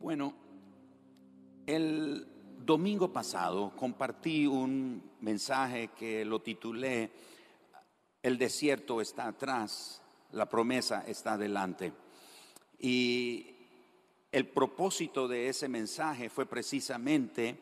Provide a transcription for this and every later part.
Bueno, el domingo pasado compartí un mensaje que lo titulé El desierto está atrás, la promesa está delante. Y el propósito de ese mensaje fue precisamente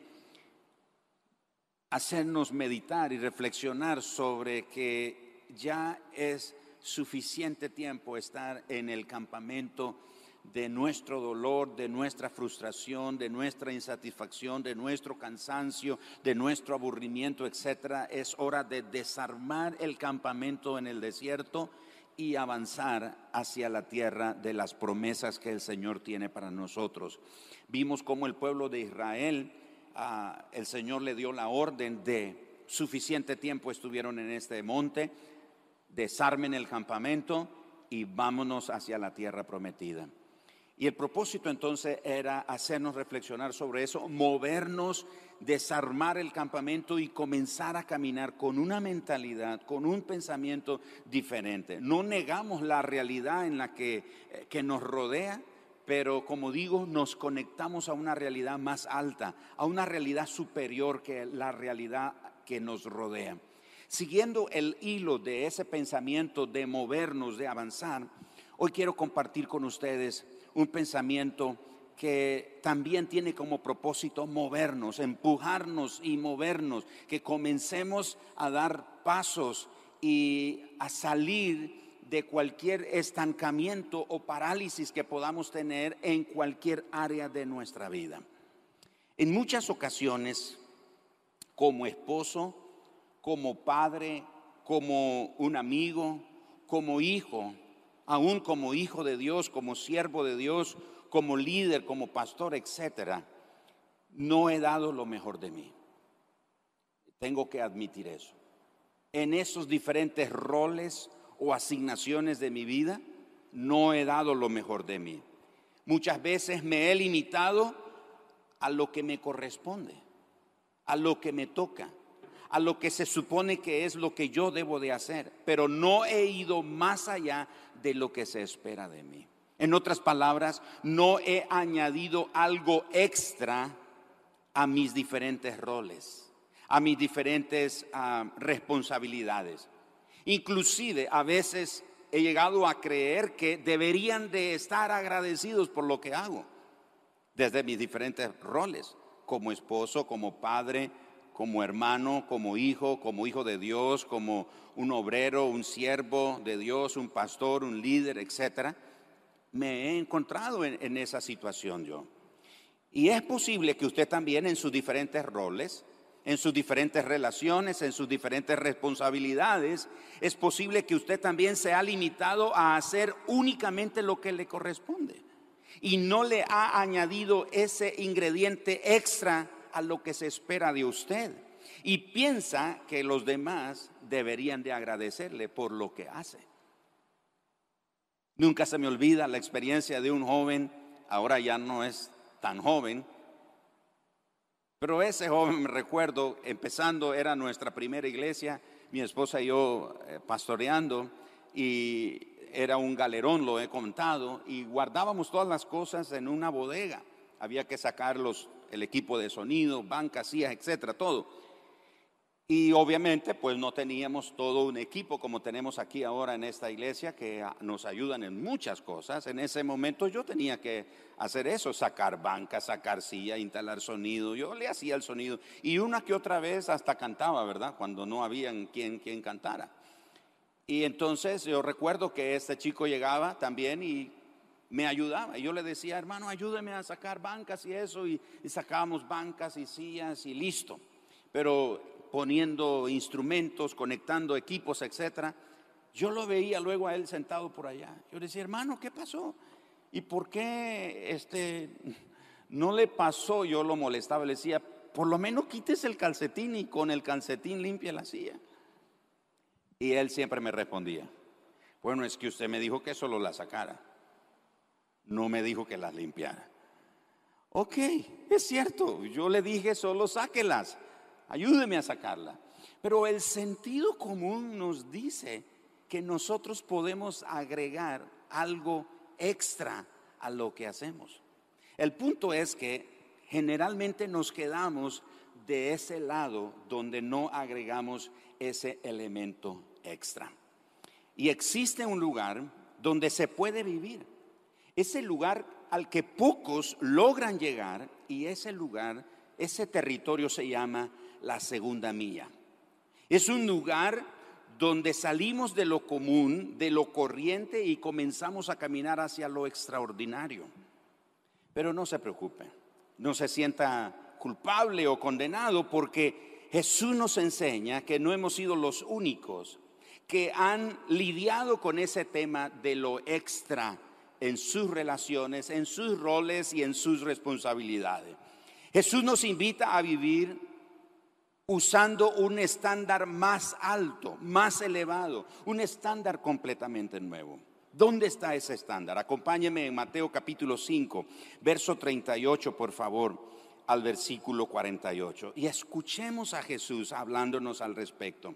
hacernos meditar y reflexionar sobre que ya es suficiente tiempo estar en el campamento de nuestro dolor, de nuestra frustración, de nuestra insatisfacción, de nuestro cansancio, de nuestro aburrimiento, etcétera. Es hora de desarmar el campamento en el desierto y avanzar hacia la tierra de las promesas que el Señor tiene para nosotros. Vimos cómo el pueblo de Israel, ah, el Señor le dio la orden de suficiente tiempo estuvieron en este monte, desarmen el campamento y vámonos hacia la tierra prometida. Y el propósito entonces era hacernos reflexionar sobre eso, movernos, desarmar el campamento y comenzar a caminar con una mentalidad, con un pensamiento diferente. No negamos la realidad en la que, eh, que nos rodea, pero como digo, nos conectamos a una realidad más alta, a una realidad superior que la realidad que nos rodea. Siguiendo el hilo de ese pensamiento de movernos, de avanzar, hoy quiero compartir con ustedes un pensamiento que también tiene como propósito movernos, empujarnos y movernos, que comencemos a dar pasos y a salir de cualquier estancamiento o parálisis que podamos tener en cualquier área de nuestra vida. En muchas ocasiones, como esposo, como padre, como un amigo, como hijo, aún como hijo de Dios, como siervo de Dios, como líder, como pastor, etcétera, no he dado lo mejor de mí. Tengo que admitir eso. En esos diferentes roles o asignaciones de mi vida, no he dado lo mejor de mí. Muchas veces me he limitado a lo que me corresponde, a lo que me toca a lo que se supone que es lo que yo debo de hacer, pero no he ido más allá de lo que se espera de mí. En otras palabras, no he añadido algo extra a mis diferentes roles, a mis diferentes ah, responsabilidades. Inclusive a veces he llegado a creer que deberían de estar agradecidos por lo que hago, desde mis diferentes roles, como esposo, como padre, como hermano, como hijo, como hijo de Dios, como un obrero, un siervo de Dios, un pastor, un líder, etcétera, me he encontrado en, en esa situación yo. Y es posible que usted también en sus diferentes roles, en sus diferentes relaciones, en sus diferentes responsabilidades, es posible que usted también se ha limitado a hacer únicamente lo que le corresponde y no le ha añadido ese ingrediente extra a lo que se espera de usted y piensa que los demás deberían de agradecerle por lo que hace. Nunca se me olvida la experiencia de un joven, ahora ya no es tan joven, pero ese joven, me recuerdo, empezando, era nuestra primera iglesia, mi esposa y yo eh, pastoreando, y era un galerón, lo he contado, y guardábamos todas las cosas en una bodega. Había que sacar los el equipo de sonido, bancas, sillas, etcétera, todo. Y obviamente pues no teníamos todo un equipo como tenemos aquí ahora en esta iglesia que nos ayudan en muchas cosas. En ese momento yo tenía que hacer eso, sacar bancas, sacar silla, instalar sonido. Yo le hacía el sonido y una que otra vez hasta cantaba, ¿verdad? Cuando no había quien, quien cantara. Y entonces yo recuerdo que este chico llegaba también y me ayudaba. Yo le decía, hermano, ayúdeme a sacar bancas y eso, y, sacábamos bancas y sillas y listo. Pero poniendo instrumentos, conectando equipos, etcétera, yo lo veía luego a él sentado por allá. Yo le decía, hermano, ¿qué pasó? ¿Y por qué este no le pasó? Yo lo molestaba, le decía, por lo menos quites el calcetín y con el calcetín limpia la silla. Y él siempre me respondía, bueno, es que usted me dijo que solo la sacara no me dijo que las limpiara. Ok, es cierto, yo le dije solo sáquelas, ayúdeme a sacarla. Pero el sentido común nos dice que nosotros podemos agregar algo extra a lo que hacemos. El punto es que generalmente nos quedamos de ese lado donde no agregamos ese elemento extra. Y existe un lugar donde se puede vivir. Ese lugar al que pocos logran llegar y ese lugar, ese territorio se llama la segunda milla. Es un lugar donde salimos de lo común, de lo corriente y comenzamos a caminar hacia lo extraordinario. Pero no se preocupe, no se sienta culpable o condenado porque Jesús nos enseña que no hemos sido los únicos que han lidiado con ese tema de lo extra en sus relaciones, en sus roles y en sus responsabilidades. Jesús nos invita a vivir usando un estándar más alto, más elevado, un estándar completamente nuevo. ¿Dónde está ese estándar? Acompáñeme en Mateo capítulo 5, verso 38, por favor, al versículo 48. Y escuchemos a Jesús hablándonos al respecto.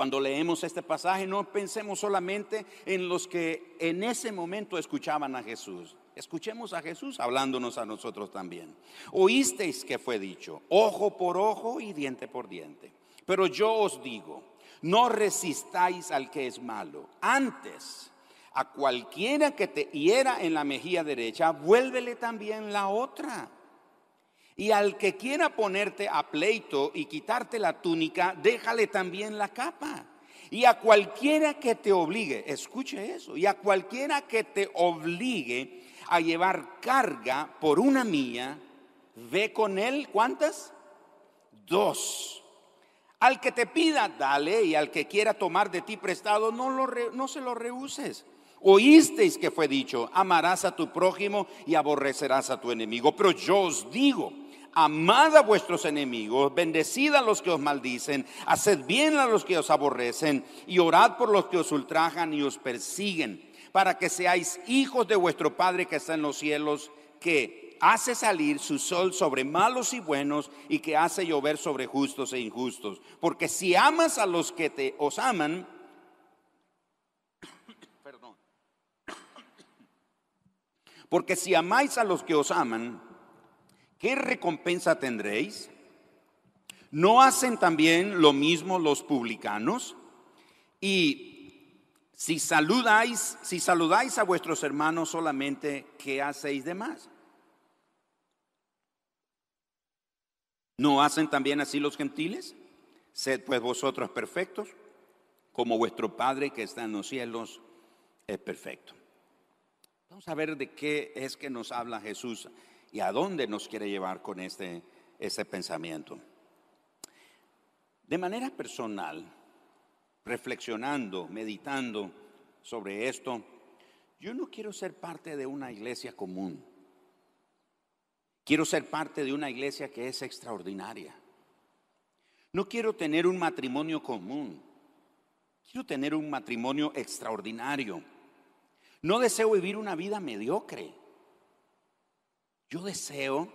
Cuando leemos este pasaje, no pensemos solamente en los que en ese momento escuchaban a Jesús. Escuchemos a Jesús hablándonos a nosotros también. Oísteis que fue dicho, ojo por ojo y diente por diente. Pero yo os digo, no resistáis al que es malo. Antes, a cualquiera que te hiera en la mejilla derecha, vuélvele también la otra. Y al que quiera ponerte a pleito y quitarte la túnica, déjale también la capa. Y a cualquiera que te obligue, escuche eso, y a cualquiera que te obligue a llevar carga por una mía, ve con él, ¿cuántas? Dos. Al que te pida, dale, y al que quiera tomar de ti prestado, no, lo no se lo rehuses. Oísteis que fue dicho, amarás a tu prójimo y aborrecerás a tu enemigo. Pero yo os digo, amad a vuestros enemigos, bendecid a los que os maldicen, haced bien a los que os aborrecen y orad por los que os ultrajan y os persiguen para que seáis hijos de vuestro Padre que está en los cielos, que hace salir su sol sobre malos y buenos y que hace llover sobre justos e injustos. Porque si amas a los que te os aman, perdón. Porque si amáis a los que os aman, ¿qué recompensa tendréis? ¿No hacen también lo mismo los publicanos? Y si saludáis, si saludáis a vuestros hermanos solamente, ¿qué hacéis de más? ¿No hacen también así los gentiles? Sed pues vosotros perfectos, como vuestro Padre que está en los cielos es perfecto. Vamos a ver de qué es que nos habla Jesús y a dónde nos quiere llevar con este, este pensamiento. De manera personal, reflexionando, meditando sobre esto, yo no quiero ser parte de una iglesia común. Quiero ser parte de una iglesia que es extraordinaria. No quiero tener un matrimonio común. Quiero tener un matrimonio extraordinario. No deseo vivir una vida mediocre. Yo deseo,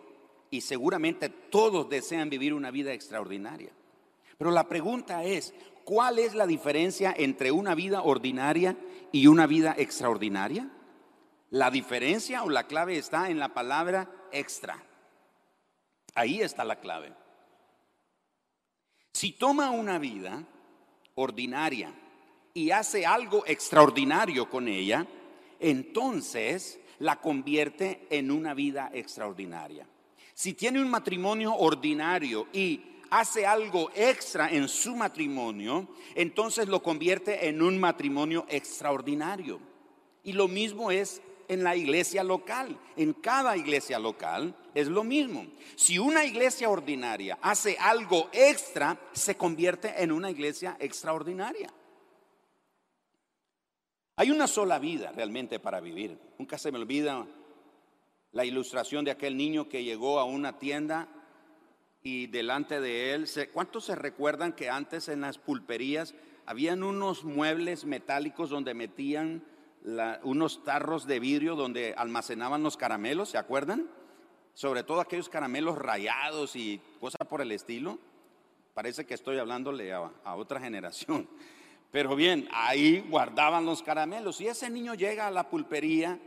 y seguramente todos desean vivir una vida extraordinaria. Pero la pregunta es, ¿cuál es la diferencia entre una vida ordinaria y una vida extraordinaria? La diferencia o la clave está en la palabra extra. Ahí está la clave. Si toma una vida ordinaria y hace algo extraordinario con ella, entonces la convierte en una vida extraordinaria. Si tiene un matrimonio ordinario y hace algo extra en su matrimonio, entonces lo convierte en un matrimonio extraordinario. Y lo mismo es en la iglesia local. En cada iglesia local es lo mismo. Si una iglesia ordinaria hace algo extra, se convierte en una iglesia extraordinaria. Hay una sola vida realmente para vivir. Nunca se me olvida la ilustración de aquel niño que llegó a una tienda y delante de él, ¿cuántos se recuerdan que antes en las pulperías habían unos muebles metálicos donde metían unos tarros de vidrio donde almacenaban los caramelos? ¿Se acuerdan? Sobre todo aquellos caramelos rayados y cosas por el estilo. Parece que estoy hablándole a, a otra generación. Pero bien, ahí guardaban los caramelos. Y ese niño llega a la pulpería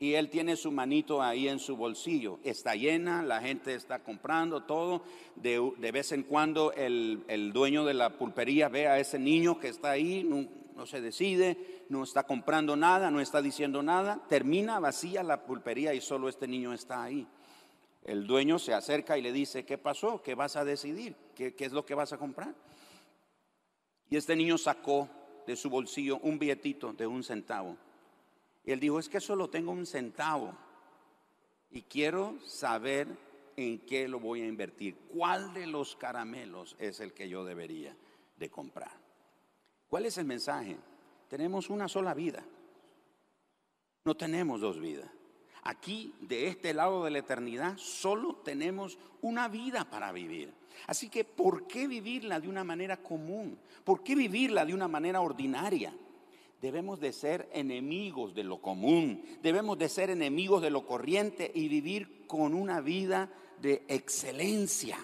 y él tiene su manito ahí en su bolsillo. Está llena, la gente está comprando todo. De, vez en cuando el, dueño de la pulpería ve a ese niño que está ahí, no, no, se decide, no está comprando nada, no está diciendo nada. Termina vacía la pulpería y solo este niño está ahí. El dueño se acerca y le dice, ¿qué pasó? ¿Qué vas a decidir? ¿Qué, qué es lo que vas a comprar? Y este niño sacó de su bolsillo un billetito de un centavo y él dijo, es que solo tengo un centavo y quiero saber en qué lo voy a invertir. ¿Cuál de los caramelos es el que yo debería de comprar? ¿Cuál es el mensaje? Tenemos una sola vida. No tenemos dos vidas. Aquí, de este lado de la eternidad, solo tenemos una vida para vivir. Así que, ¿por qué vivirla de una manera común? ¿Por qué vivirla de una manera ordinaria? Debemos de ser enemigos de lo común, debemos de ser enemigos de lo corriente y vivir con una vida de excelencia.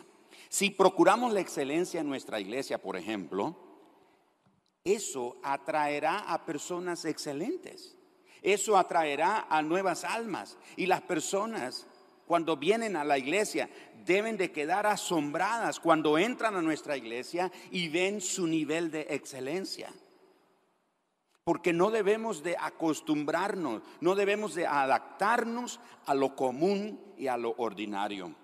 Si procuramos la excelencia en nuestra iglesia, por ejemplo, eso atraerá a personas excelentes. Eso atraerá a nuevas almas. Y las personas, cuando vienen a la iglesia, deben de quedar asombradas cuando entran a nuestra iglesia y ven su nivel de excelencia porque no debemos de acostumbrarnos, no debemos de adaptarnos a lo común y a lo ordinario.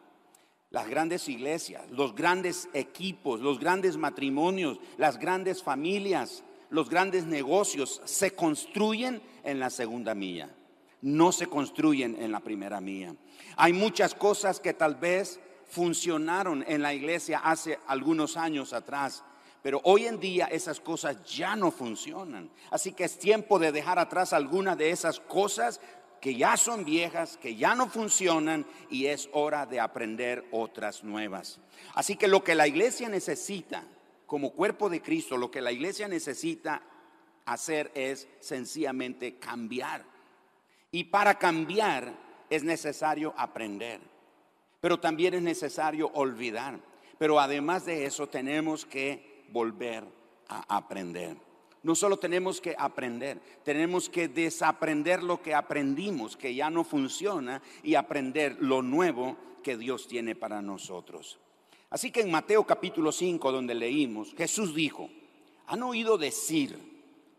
Las grandes iglesias, los grandes equipos, los grandes matrimonios, las grandes familias, los grandes negocios se construyen en la segunda milla, no se construyen en la primera milla. Hay muchas cosas que tal vez funcionaron en la iglesia hace algunos años atrás, pero hoy en día esas cosas ya no funcionan. Así que es tiempo de dejar atrás algunas de esas cosas que ya son viejas, que ya no funcionan y es hora de aprender otras nuevas. Así que lo que la iglesia necesita como cuerpo de Cristo, lo que la iglesia necesita hacer es sencillamente cambiar. Y para cambiar es necesario aprender, pero también es necesario olvidar. Pero además de eso tenemos que volver a aprender. No solo tenemos que aprender, tenemos que desaprender lo que aprendimos, que ya no funciona, y aprender lo nuevo que Dios tiene para nosotros. Así que en Mateo capítulo 5, donde leímos, Jesús dijo, han oído decir,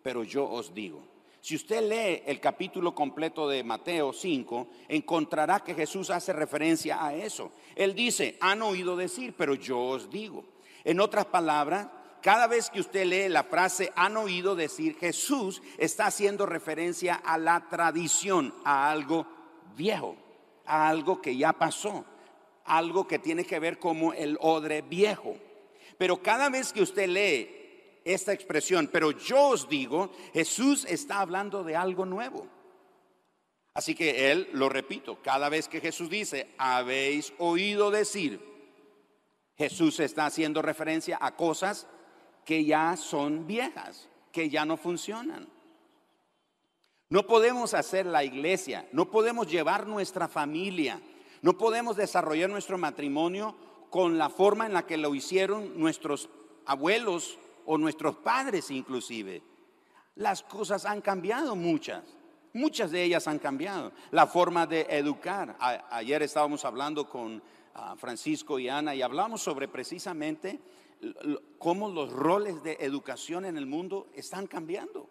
pero yo os digo. Si usted lee el capítulo completo de Mateo 5, encontrará que Jesús hace referencia a eso. Él dice, han oído decir, pero yo os digo. En otras palabras, cada vez que usted lee la frase, han oído decir, Jesús está haciendo referencia a la tradición, a algo viejo, a algo que ya pasó, algo que tiene que ver como el odre viejo. Pero cada vez que usted lee esta expresión, pero yo os digo, Jesús está hablando de algo nuevo. Así que él, lo repito, cada vez que Jesús dice, habéis oído decir, Jesús está haciendo referencia a cosas que ya son viejas, que ya no funcionan. No podemos hacer la iglesia, no podemos llevar nuestra familia, no podemos desarrollar nuestro matrimonio con la forma en la que lo hicieron nuestros abuelos o nuestros padres inclusive. Las cosas han cambiado muchas, muchas de ellas han cambiado. La forma de educar. ayer estábamos hablando con ah, Francisco y Ana y hablamos sobre precisamente cómo los roles de educación en el mundo están cambiando.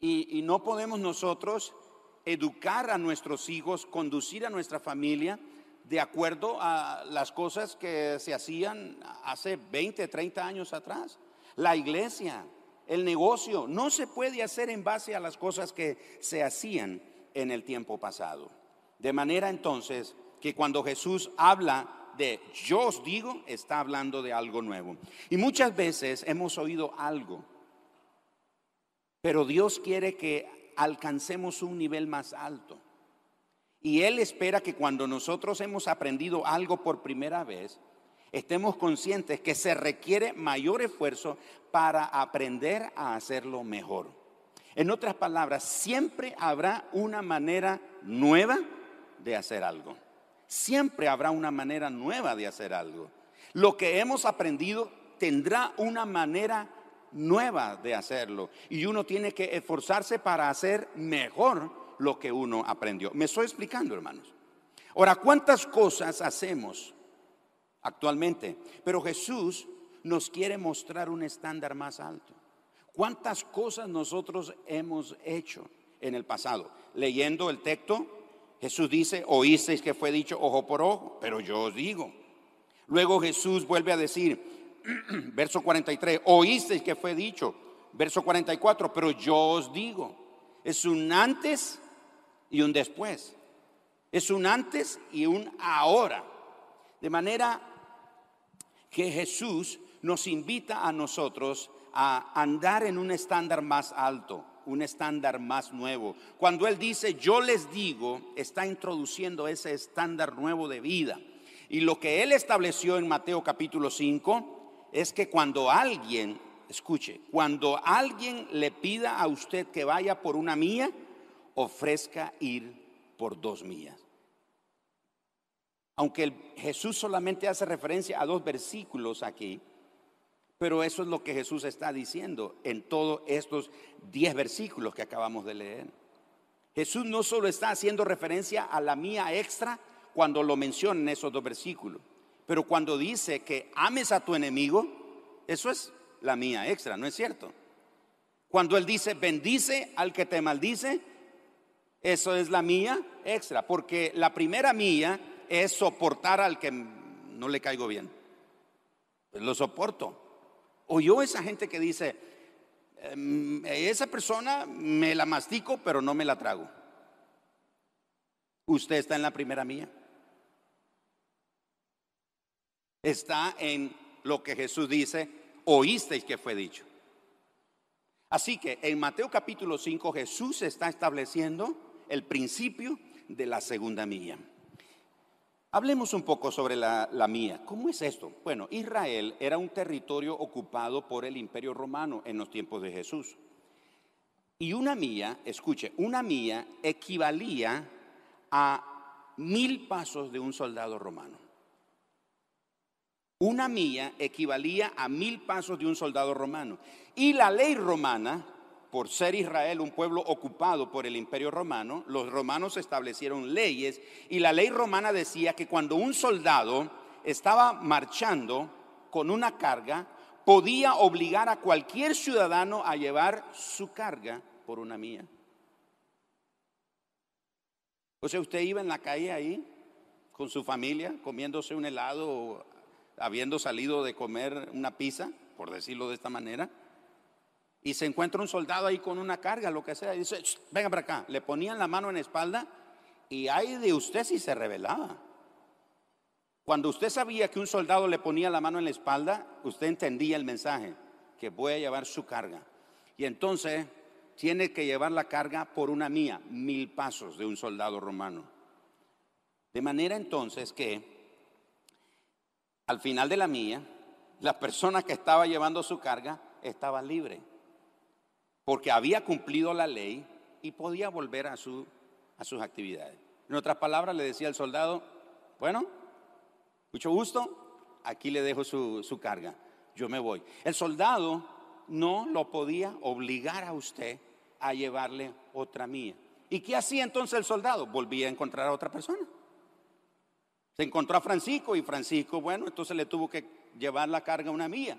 Y, no podemos nosotros educar a nuestros hijos, conducir a nuestra familia de acuerdo a las cosas que se hacían hace 20, 30 años atrás. La iglesia, el negocio, no se puede hacer en base a las cosas que se hacían en el tiempo pasado. De manera entonces que cuando Jesús habla de yo os digo está hablando de algo nuevo. Y muchas veces hemos oído algo, pero Dios quiere que alcancemos un nivel más alto. Y Él espera que cuando nosotros hemos aprendido algo por primera vez, estemos conscientes que se requiere mayor esfuerzo para aprender a hacerlo mejor. En otras palabras, siempre habrá una manera nueva de hacer algo. Siempre habrá una manera nueva de hacer algo. Lo que hemos aprendido tendrá una manera nueva de hacerlo. Y uno tiene que esforzarse para hacer mejor lo que uno aprendió. Me estoy explicando, hermanos. Ahora, ¿cuántas cosas hacemos actualmente? Pero Jesús nos quiere mostrar un estándar más alto. ¿Cuántas cosas nosotros hemos hecho en el pasado? Leyendo el texto, Jesús dice, oísteis que fue dicho ojo por ojo, pero yo os digo. Luego Jesús vuelve a decir, verso 43, oísteis que fue dicho, verso 44, pero yo os digo. Es un antes y un después. Es un antes y un ahora. De manera que Jesús nos invita a nosotros a andar en un estándar más alto, un estándar más nuevo. Cuando Él dice, yo les digo, está introduciendo ese estándar nuevo de vida. Y lo que Él estableció en Mateo capítulo 5 es que cuando alguien, escuche, cuando alguien le pida a usted que vaya por una mía, ofrezca ir por dos mías. Aunque Jesús solamente hace referencia a dos versículos aquí, pero eso es lo que Jesús está diciendo en todos estos diez versículos que acabamos de leer. Jesús no solo está haciendo referencia a la mía extra cuando lo menciona en esos dos versículos, pero cuando dice que ames a tu enemigo, eso es la mía extra, ¿no es cierto? Cuando Él dice bendice al que te maldice, eso es la mía extra, porque la primera mía es soportar al que no le caigo bien. Lo soporto. O yo esa gente que dice, em, esa persona me la mastico, pero no me la trago. Usted está en la primera mía. Está en lo que Jesús dice, oísteis que fue dicho. Así que en Mateo capítulo 5 Jesús está estableciendo el principio de la segunda mía. Hablemos un poco sobre la, mía. ¿Cómo es esto? Bueno, Israel era un territorio ocupado por el imperio romano en los tiempos de Jesús. Y una mía, escuche, una mía equivalía a mil pasos de un soldado romano. Una mía equivalía a mil pasos de un soldado romano. Y la ley romana por ser Israel un pueblo ocupado por el imperio romano, los romanos establecieron leyes y la ley romana decía que cuando un soldado estaba marchando con una carga, podía obligar a cualquier ciudadano a llevar su carga por una mía. O sea, usted iba en la calle ahí con su familia comiéndose un helado habiendo salido de comer una pizza, por decirlo de esta manera y se encuentra un soldado ahí con una carga, lo que sea, y dice, venga para acá, le ponían la mano en la espalda y ahí de usted si se revelaba. Cuando usted sabía que un soldado le ponía la mano en la espalda, usted entendía el mensaje, que voy a llevar su carga. Y entonces tiene que llevar la carga por una mía, mil pasos de un soldado romano. De manera entonces que al final de la mía, la persona que estaba llevando su carga estaba libre porque había cumplido la ley y podía volver a, su, a sus actividades. En otras palabras, le decía al soldado, bueno, mucho gusto, aquí le dejo su, su carga, yo me voy. El soldado no lo podía obligar a usted a llevarle otra mía. ¿Y qué hacía entonces el soldado? Volvía a encontrar a otra persona. Se encontró a Francisco y Francisco, bueno, entonces le tuvo que llevar la carga una mía.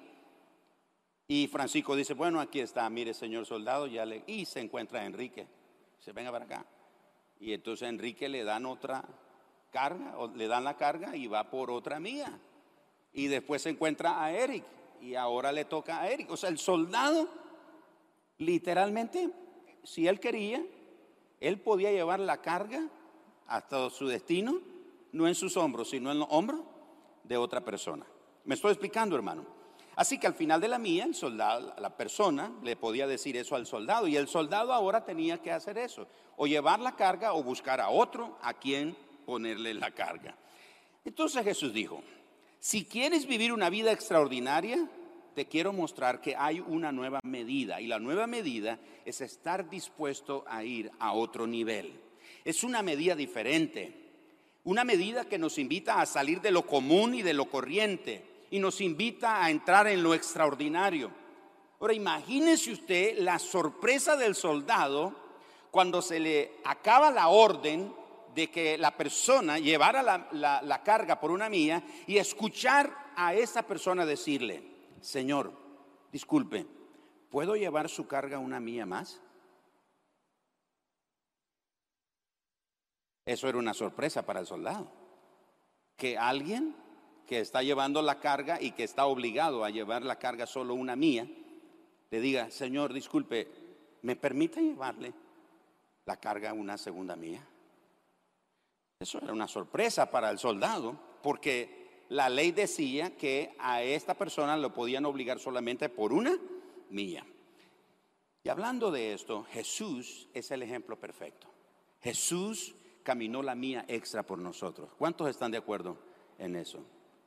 Y Francisco dice, bueno, aquí está, mire, señor soldado, ya le... Y se encuentra Enrique. Se venga para acá. Y entonces a Enrique le dan otra carga, o le dan la carga y va por otra mía. Y después se encuentra a Eric. Y ahora le toca a Eric. O sea, el soldado, literalmente, si él quería, él podía llevar la carga hasta su destino, no en sus hombros, sino en los hombros de otra persona. ¿Me estoy explicando, hermano? Así que al final de la mía, el soldado, la persona le podía decir eso al soldado y el soldado ahora tenía que hacer eso, o llevar la carga o buscar a otro a quien ponerle la carga. Entonces Jesús dijo, si quieres vivir una vida extraordinaria, te quiero mostrar que hay una nueva medida y la nueva medida es estar dispuesto a ir a otro nivel. Es una medida diferente, una medida que nos invita a salir de lo común y de lo corriente y nos invita a entrar en lo extraordinario. Ahora imagínese usted la sorpresa del soldado cuando se le acaba la orden de que la persona llevara la, la carga por una mía y escuchar a esa persona decirle, Señor, disculpe, ¿puedo llevar su carga una mía más? Eso era una sorpresa para el soldado. Que alguien que está llevando la carga y que está obligado a llevar la carga solo una mía, le diga, Señor, disculpe, ¿me permite llevarle la carga una segunda mía? Eso era una sorpresa para el soldado, porque la ley decía que a esta persona lo podían obligar solamente por una mía. Y hablando de esto, Jesús es el ejemplo perfecto. Jesús caminó la mía extra por nosotros. ¿Cuántos están de acuerdo en eso?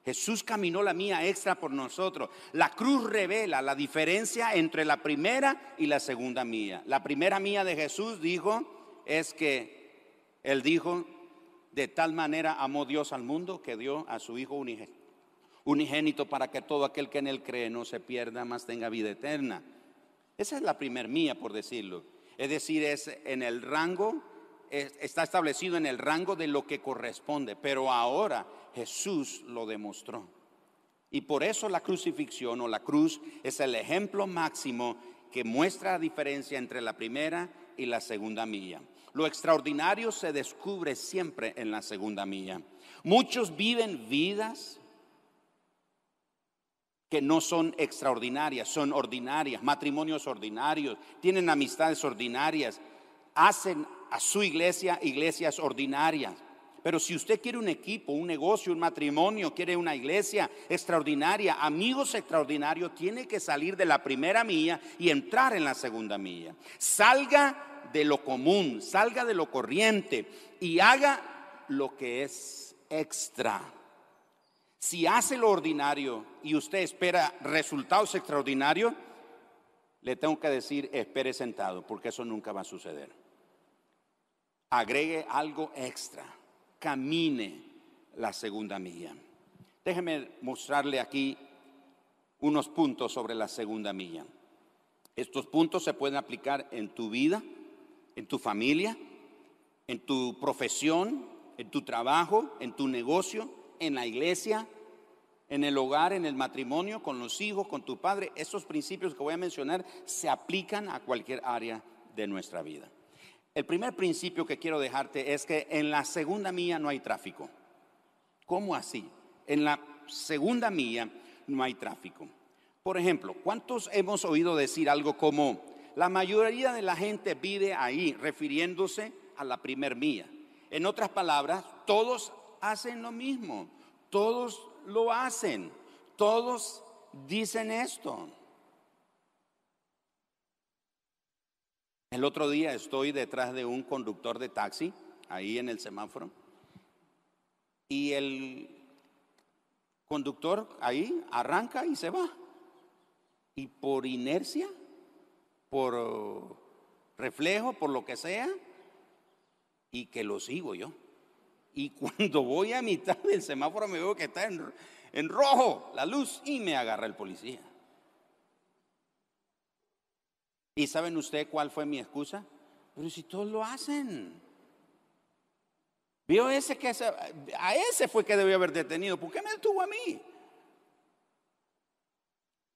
Jesús caminó la mía extra por nosotros. La cruz revela la diferencia entre la primera y la segunda mía. La primera mía de Jesús dijo es que Él dijo, de tal manera amó Dios al mundo que dio a su Hijo unigénito para que todo aquel que en Él cree no se pierda, más tenga vida eterna. Esa es la primera mía, por decirlo. Es decir, es en el rango está establecido en el rango de lo que corresponde, pero ahora Jesús lo demostró. Y por eso la crucifixión o la cruz es el ejemplo máximo que muestra la diferencia entre la primera y la segunda milla. Lo extraordinario se descubre siempre en la segunda milla. Muchos viven vidas que no son extraordinarias, son ordinarias, matrimonios ordinarios, tienen amistades ordinarias, hacen a su iglesia iglesias ordinarias. Pero si usted quiere un equipo, un negocio, un matrimonio, quiere una iglesia extraordinaria, amigos extraordinarios, tiene que salir de la primera milla y entrar en la segunda milla. Salga de lo común, salga de lo corriente y haga lo que es extra. Si hace lo ordinario y usted espera resultados extraordinarios, le tengo que decir, espere sentado, porque eso nunca va a suceder agregue algo extra, camine la segunda milla. Déjeme mostrarle aquí unos puntos sobre la segunda milla. Estos puntos se pueden aplicar en tu vida, en tu familia, en tu profesión, en tu trabajo, en tu negocio, en la iglesia, en el hogar, en el matrimonio, con los hijos, con tu padre. Estos principios que voy a mencionar se aplican a cualquier área de nuestra vida. El primer principio que quiero dejarte es que en la segunda mía no hay tráfico. ¿Cómo así? En la segunda mía no hay tráfico. Por ejemplo, ¿cuántos hemos oído decir algo como, la mayoría de la gente vive ahí, refiriéndose a la primer mía? En otras palabras, todos hacen lo mismo, todos lo hacen, todos dicen esto. El otro día estoy detrás de un conductor de taxi, ahí en el semáforo, y el conductor ahí arranca y se va. Y por inercia, por reflejo, por lo que sea, y que lo sigo yo. Y cuando voy a mitad del semáforo me veo que está en, en rojo la luz y me agarra el policía. ¿Y saben usted cuál fue mi excusa? Pero si todos lo hacen. Vio ese que a ese fue que debió haber detenido. ¿Por qué me detuvo a mí?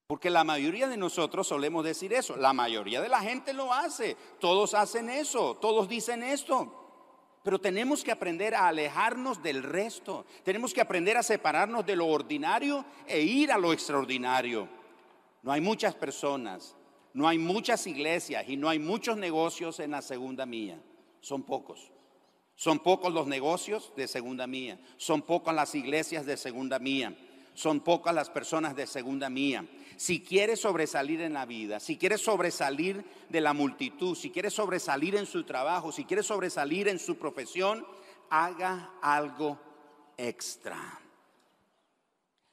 Porque la mayoría de nosotros solemos decir eso. La mayoría de la gente lo hace. Todos hacen eso. Todos dicen esto. Pero tenemos que aprender a alejarnos del resto. Tenemos que aprender a separarnos de lo ordinario e ir a lo extraordinario. No hay muchas personas no hay muchas iglesias y no hay muchos negocios en la segunda mía. Son pocos. Son pocos los negocios de segunda mía. Son pocas las iglesias de segunda mía. Son pocas las personas de segunda mía. Si quieres sobresalir en la vida, si quieres sobresalir de la multitud, si quieres sobresalir en su trabajo, si quieres sobresalir en su profesión, haga algo extra.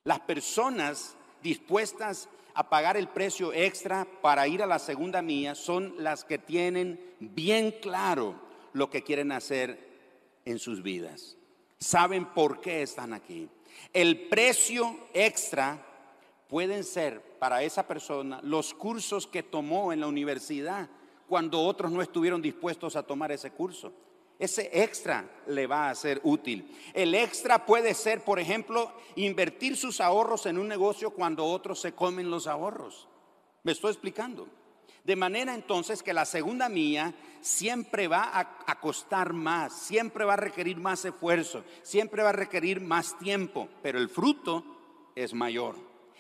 Las personas dispuestas a pagar el precio extra para ir a la segunda mía son las que tienen bien claro lo que quieren hacer en sus vidas. Saben por qué están aquí. El precio extra pueden ser para esa persona los cursos que tomó en la universidad cuando otros no estuvieron dispuestos a tomar ese curso. Ese extra le va a ser útil. El extra puede ser, por ejemplo, invertir sus ahorros en un negocio cuando otros se comen los ahorros. ¿Me estoy explicando? De manera entonces que la segunda mía siempre va a, costar más, siempre va a requerir más esfuerzo, siempre va a requerir más tiempo, pero el fruto es mayor.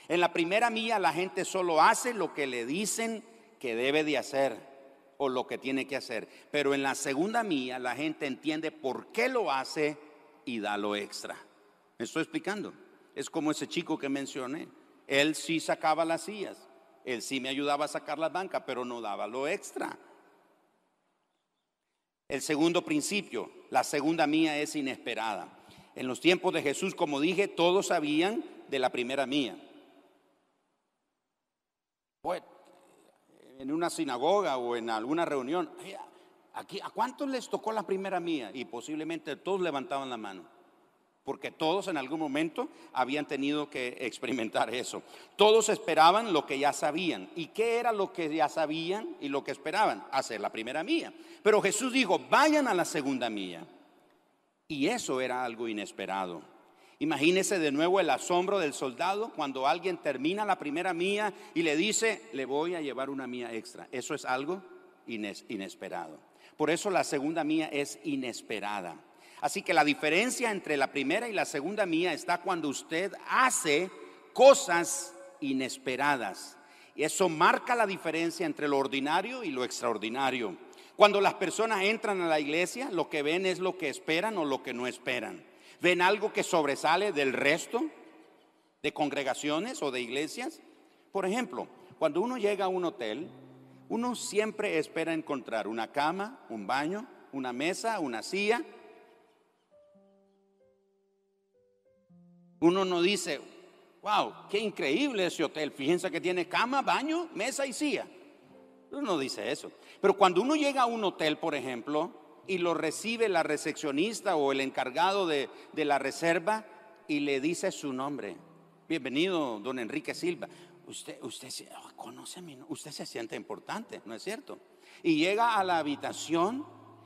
En la primera mía la gente solo hace lo que le dicen que debe de hacer o lo que tiene que hacer. Pero en la segunda mía la gente entiende por qué lo hace y da lo extra. ¿Me estoy explicando? Es como ese chico que mencioné. Él sí sacaba las sillas, él sí me ayudaba a sacar las bancas, pero no daba lo extra. El segundo principio, la segunda mía es inesperada. En los tiempos de Jesús, como dije, todos sabían de la primera mía. Pues en una sinagoga o en alguna reunión, aquí, ¿a cuántos les tocó la primera mía? Y posiblemente todos levantaban la mano, porque todos en algún momento habían tenido que experimentar eso. Todos esperaban lo que ya sabían. ¿Y qué era lo que ya sabían y lo que esperaban? Hacer la primera mía. Pero Jesús dijo, vayan a la segunda mía. Y eso era algo inesperado. Imagínese de nuevo el asombro del soldado cuando alguien termina la primera mía y le dice, le voy a llevar una mía extra. Eso es algo inesperado. Por eso la segunda mía es inesperada. Así que la diferencia entre la primera y la segunda mía está cuando usted hace cosas inesperadas. Y eso marca la diferencia entre lo ordinario y lo extraordinario. Cuando las personas entran a la iglesia, lo que ven es lo que esperan o lo que no esperan ven algo que sobresale del resto de congregaciones o de iglesias. Por ejemplo, cuando uno llega a un hotel, uno siempre espera encontrar una cama, un baño, una mesa, una silla. Uno no dice, wow, qué increíble ese hotel. Fíjense que tiene cama, baño, mesa y silla. Uno no dice eso. Pero cuando uno llega a un hotel, por ejemplo, y lo recibe la recepcionista o el encargado de, la reserva y le dice su nombre. Bienvenido, don Enrique Silva. Usted, usted oh, conoce usted se siente importante, ¿no es cierto? Y llega a la habitación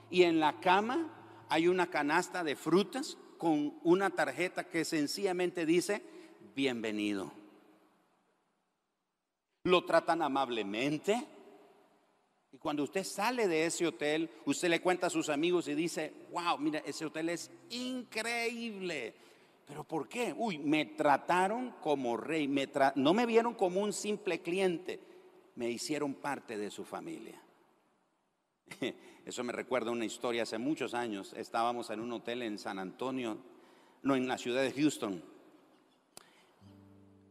y en la cama hay una canasta de frutas con una tarjeta que sencillamente dice bienvenido. Lo tratan amablemente, y cuando usted sale de ese hotel, usted le cuenta a sus amigos y dice, wow, mira, ese hotel es increíble. ¿Pero por qué? Uy, me trataron como rey, no me vieron como un simple cliente, me hicieron parte de su familia. Eso me recuerda una historia hace muchos años. Estábamos en un hotel en San Antonio, no, en la ciudad de Houston.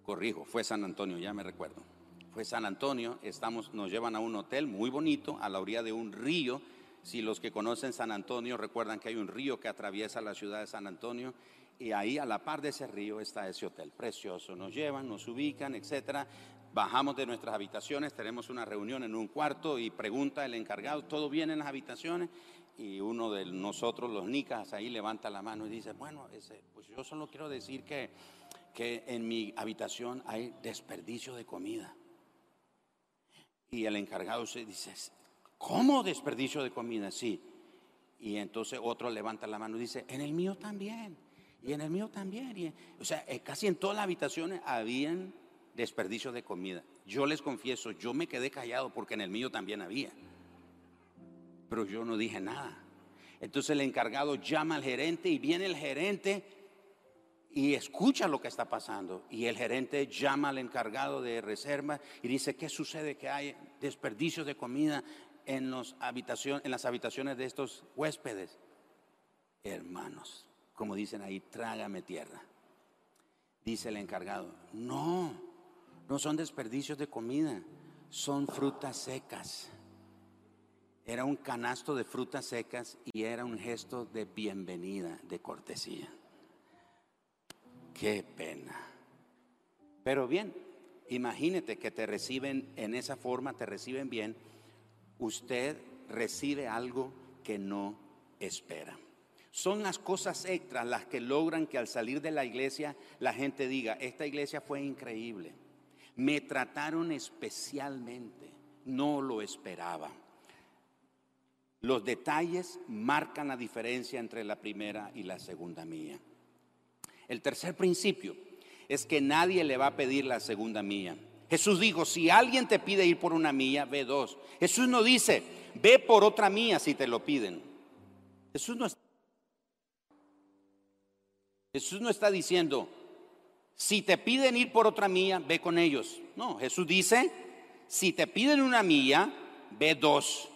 Corrijo, fue San Antonio, ya me recuerdo fue San Antonio, estamos, nos llevan a un hotel muy bonito, a la orilla de un río. Si los que conocen San Antonio recuerdan que hay un río que atraviesa la ciudad de San Antonio y ahí a la par de ese río está ese hotel precioso. Nos llevan, nos ubican, etcétera. Bajamos de nuestras habitaciones, tenemos una reunión en un cuarto y pregunta el encargado, ¿todo bien en las habitaciones? Y uno de nosotros, los nicas, ahí levanta la mano y dice, bueno, ese, pues yo solo quiero decir que, que en mi habitación hay desperdicio de comida. Y el encargado se dice, ¿cómo desperdicio de comida? Sí. Y entonces otro levanta la mano y dice, en el mío también. Y en el mío también. o sea, eh, casi en todas las habitaciones habían desperdicio de comida. Yo les confieso, yo me quedé callado porque en el mío también había. Pero yo no dije nada. Entonces el encargado llama al gerente y viene el gerente y escucha lo que está pasando. Y el gerente llama al encargado de reserva y dice, ¿qué sucede? Que hay desperdicio de comida en, en las habitaciones de estos huéspedes. Hermanos, como dicen ahí, trágame tierra. Dice el encargado, no, no son desperdicios de comida, son frutas secas. Era un canasto de frutas secas y era un gesto de bienvenida, de cortesía. Qué pena. Pero bien, imagínate que te reciben en esa forma, te reciben bien. Usted recibe algo que no espera. Son las cosas extras las que logran que al salir de la iglesia la gente diga, esta iglesia fue increíble. Me trataron especialmente, no lo esperaba. Los detalles marcan la diferencia entre la primera y la segunda mía. El tercer principio es que nadie le va a pedir la segunda mía. Jesús dijo, si alguien te pide ir por una mía, ve dos. Jesús no dice, ve por otra mía si te lo piden. Jesús no está, diciendo, si te piden ir por otra mía, ve con ellos. No, Jesús dice, si te piden una mía, ve dos.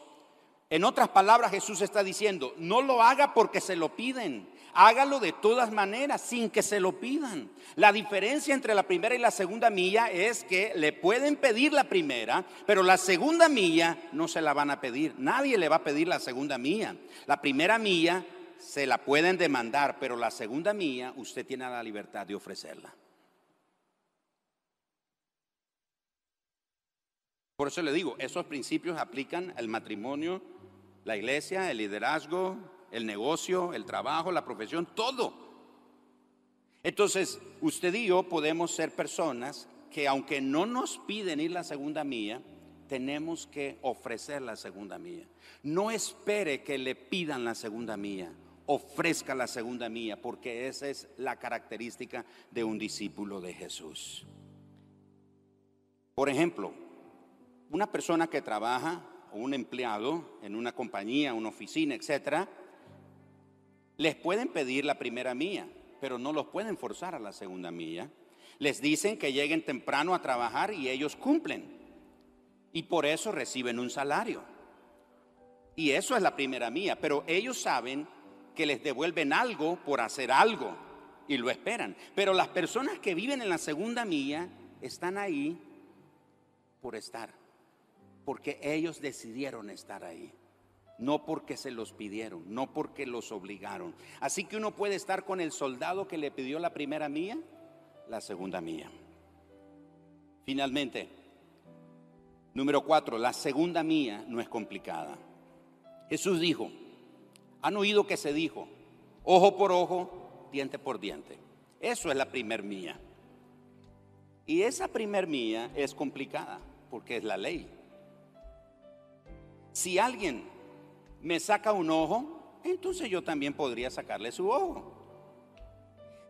En otras palabras, Jesús está diciendo, no lo haga porque se lo piden, hágalo de todas maneras, sin que se lo pidan. La diferencia entre la primera y la segunda milla es que le pueden pedir la primera, pero la segunda milla no se la van a pedir. Nadie le va a pedir la segunda milla. La primera milla se la pueden demandar, pero la segunda milla usted tiene la libertad de ofrecerla. Por eso le digo, esos principios aplican al matrimonio, la iglesia, el liderazgo, el negocio, el trabajo, la profesión, todo. Entonces, usted y yo podemos ser personas que aunque no nos piden ir la segunda mía, tenemos que ofrecer la segunda mía. No espere que le pidan la segunda mía, ofrezca la segunda mía, porque esa es la característica de un discípulo de Jesús. Por ejemplo, una persona que trabaja o un empleado en una compañía, una oficina, etcétera, les pueden pedir la primera mía, pero no los pueden forzar a la segunda mía. Les dicen que lleguen temprano a trabajar y ellos cumplen. Y por eso reciben un salario. Y eso es la primera mía, pero ellos saben que les devuelven algo por hacer algo y lo esperan. Pero las personas que viven en la segunda mía están ahí por estar porque ellos decidieron estar ahí. No porque se los pidieron, no porque los obligaron. Así que uno puede estar con el soldado que le pidió la primera mía, la segunda mía. Finalmente, número cuatro, la segunda mía no es complicada. Jesús dijo, han oído que se dijo, ojo por ojo, diente por diente. Eso es la primer mía. Y esa primer mía es complicada porque es la ley. Si alguien me saca un ojo, entonces yo también podría sacarle su ojo.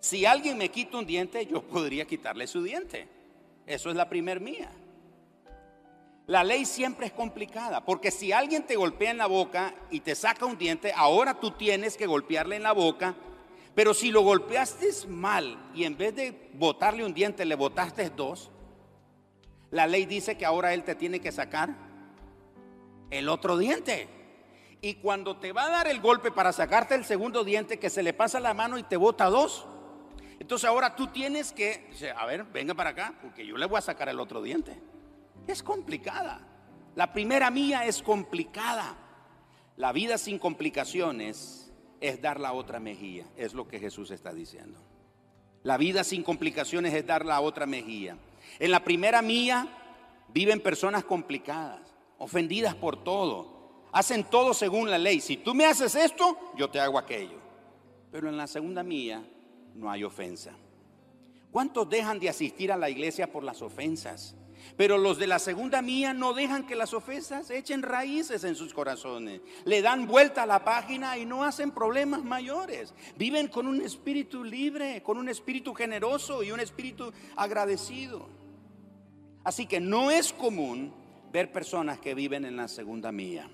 Si alguien me quita un diente, yo podría quitarle su diente. Eso es la primer mía. La ley siempre es complicada, porque si alguien te golpea en la boca y te saca un diente, ahora tú tienes que golpearle en la boca, pero si lo golpeaste mal y en vez de botarle un diente le botaste dos, la ley dice que ahora él te tiene que sacar el otro diente. Y cuando te va a dar el golpe para sacarte el segundo diente, que se le pasa la mano y te bota dos. Entonces ahora tú tienes que, a ver, venga para acá, porque yo le voy a sacar el otro diente. Es complicada. La primera mía es complicada. La vida sin complicaciones es dar la otra mejilla, es lo que Jesús está diciendo. La vida sin complicaciones es dar la otra mejilla. En la primera mía viven personas complicadas ofendidas por todo. Hacen todo según la ley. Si tú me haces esto, yo te hago aquello. Pero en la segunda mía no hay ofensa. ¿Cuántos dejan de asistir a la iglesia por las ofensas? Pero los de la segunda mía no dejan que las ofensas echen raíces en sus corazones. Le dan vuelta a la página y no hacen problemas mayores. Viven con un espíritu libre, con un espíritu generoso y un espíritu agradecido. Así que no es común ver personas que viven en la segunda mía.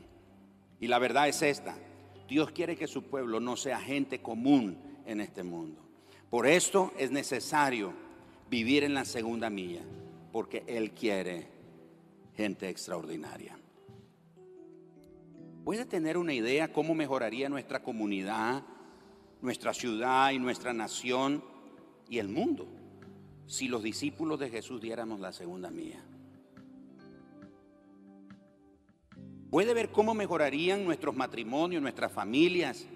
Y la verdad es esta, Dios quiere que su pueblo no sea gente común en este mundo. Por esto es necesario vivir en la segunda mía, porque Él quiere gente extraordinaria. ¿Puede tener una idea cómo mejoraría nuestra comunidad, nuestra ciudad y nuestra nación y el mundo si los discípulos de Jesús diéramos la segunda mía? Puede ver cómo mejorarían nuestros matrimonios, nuestras familias,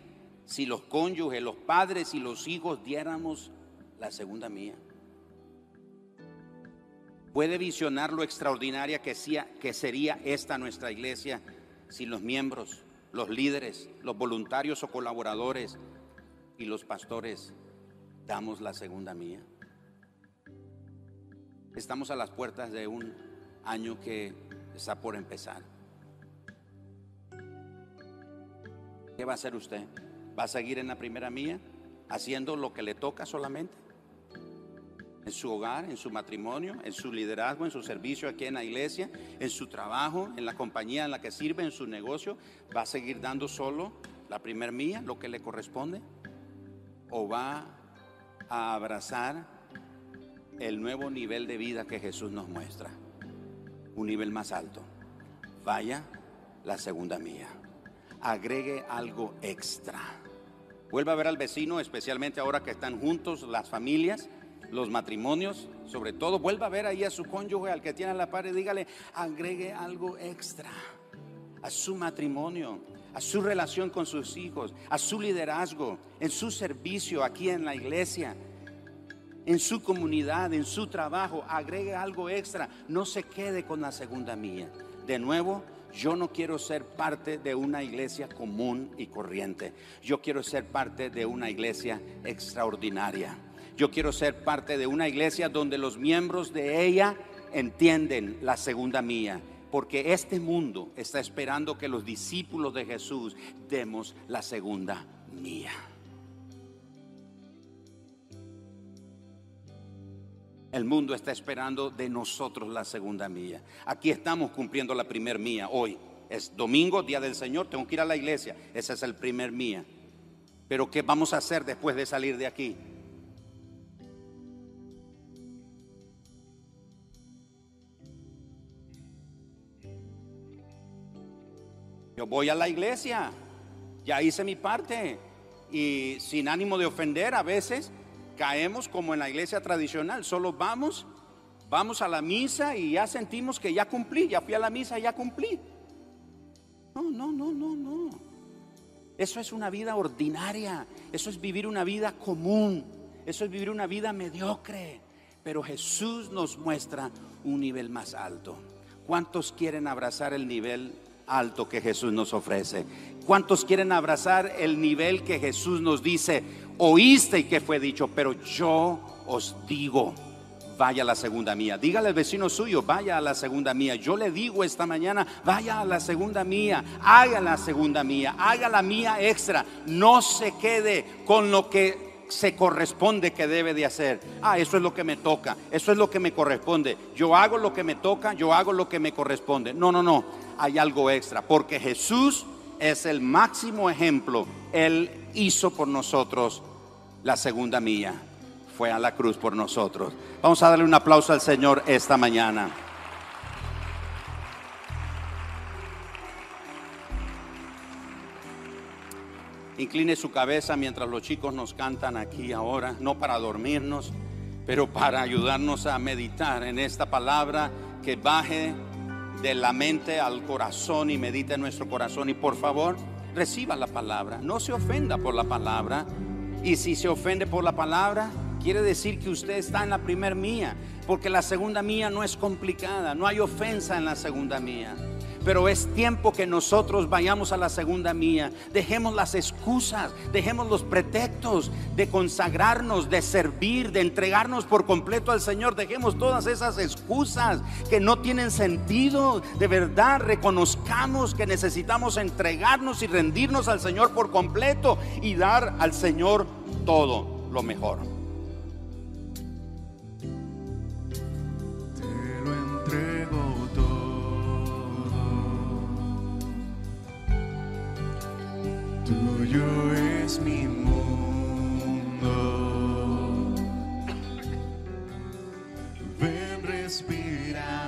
si los cónyuges, los padres y los hijos diéramos la segunda mía. Puede visionar lo extraordinaria que, que sería esta nuestra iglesia si los miembros, los líderes, los voluntarios o colaboradores y los pastores damos la segunda mía. Estamos a las puertas de un año que está por empezar. ¿Qué va a hacer usted? ¿Va a seguir en la primera mía haciendo lo que le toca solamente? En su hogar, en su matrimonio, en su liderazgo, en su servicio aquí en la iglesia, en su trabajo, en la compañía en la que sirve, en su negocio, ¿va a seguir dando solo la primer mía, lo que le corresponde? ¿O va a abrazar el nuevo nivel de vida que Jesús nos muestra? Un nivel más alto. Vaya la segunda mía agregue algo extra. Vuelva a ver al vecino, especialmente ahora que están juntos las familias, los matrimonios, sobre todo, vuelva a ver ahí a su cónyuge, al que tiene la pared, dígale, agregue algo extra a su matrimonio, a su relación con sus hijos, a su liderazgo, en su servicio aquí en la iglesia, en su comunidad, en su trabajo, agregue algo extra, no se quede con la segunda mía. De nuevo, yo no quiero ser parte de una iglesia común y corriente. Yo quiero ser parte de una iglesia extraordinaria. Yo quiero ser parte de una iglesia donde los miembros de ella entienden la segunda mía. Porque este mundo está esperando que los discípulos de Jesús demos la segunda mía. El mundo está esperando de nosotros la segunda mía. Aquí estamos cumpliendo la primer mía hoy. Es domingo, día del Señor, tengo que ir a la iglesia. Ese es el primer mía. Pero ¿qué vamos a hacer después de salir de aquí? Yo voy a la iglesia, ya hice mi parte y sin ánimo de ofender a veces caemos como en la iglesia tradicional, solo vamos, vamos a la misa y ya sentimos que ya cumplí, ya fui a la misa, ya cumplí. No, no, no, no, no. Eso es una vida ordinaria, eso es vivir una vida común, eso es vivir una vida mediocre. Pero Jesús nos muestra un nivel más alto. ¿Cuántos quieren abrazar el nivel alto que Jesús nos ofrece? ¿Cuántos quieren abrazar el nivel que Jesús nos dice? Oíste y que fue dicho, pero yo os digo, vaya a la segunda mía. Dígale al vecino suyo, vaya a la segunda mía. Yo le digo esta mañana, vaya a la segunda mía, haga la segunda mía, haga la mía extra. No se quede con lo que se corresponde que debe de hacer. Ah, eso es lo que me toca, eso es lo que me corresponde. Yo hago lo que me toca, yo hago lo que me corresponde. No, no, no, hay algo extra, porque Jesús es el máximo ejemplo. Él hizo por nosotros la segunda mía. Fue a la cruz por nosotros. Vamos a darle un aplauso al Señor esta mañana. Incline su cabeza mientras los chicos nos cantan aquí ahora, no para dormirnos, pero para ayudarnos a meditar en esta palabra que baje de la mente al corazón y medite en nuestro corazón. Y por favor, reciba la palabra. No se ofenda por la palabra. Y si se ofende por la palabra, quiere decir que usted está en la primer mía. Porque la segunda mía no es complicada. No hay ofensa en la segunda mía pero es tiempo que nosotros vayamos a la segunda mía. Dejemos las excusas, dejemos los pretextos de consagrarnos, de servir, de entregarnos por completo al Señor. Dejemos todas esas excusas que no tienen sentido. De verdad, reconozcamos que necesitamos entregarnos y rendirnos al Señor por completo y dar al Señor todo lo mejor. Tuyo es mi mundo. Ven, respira vida.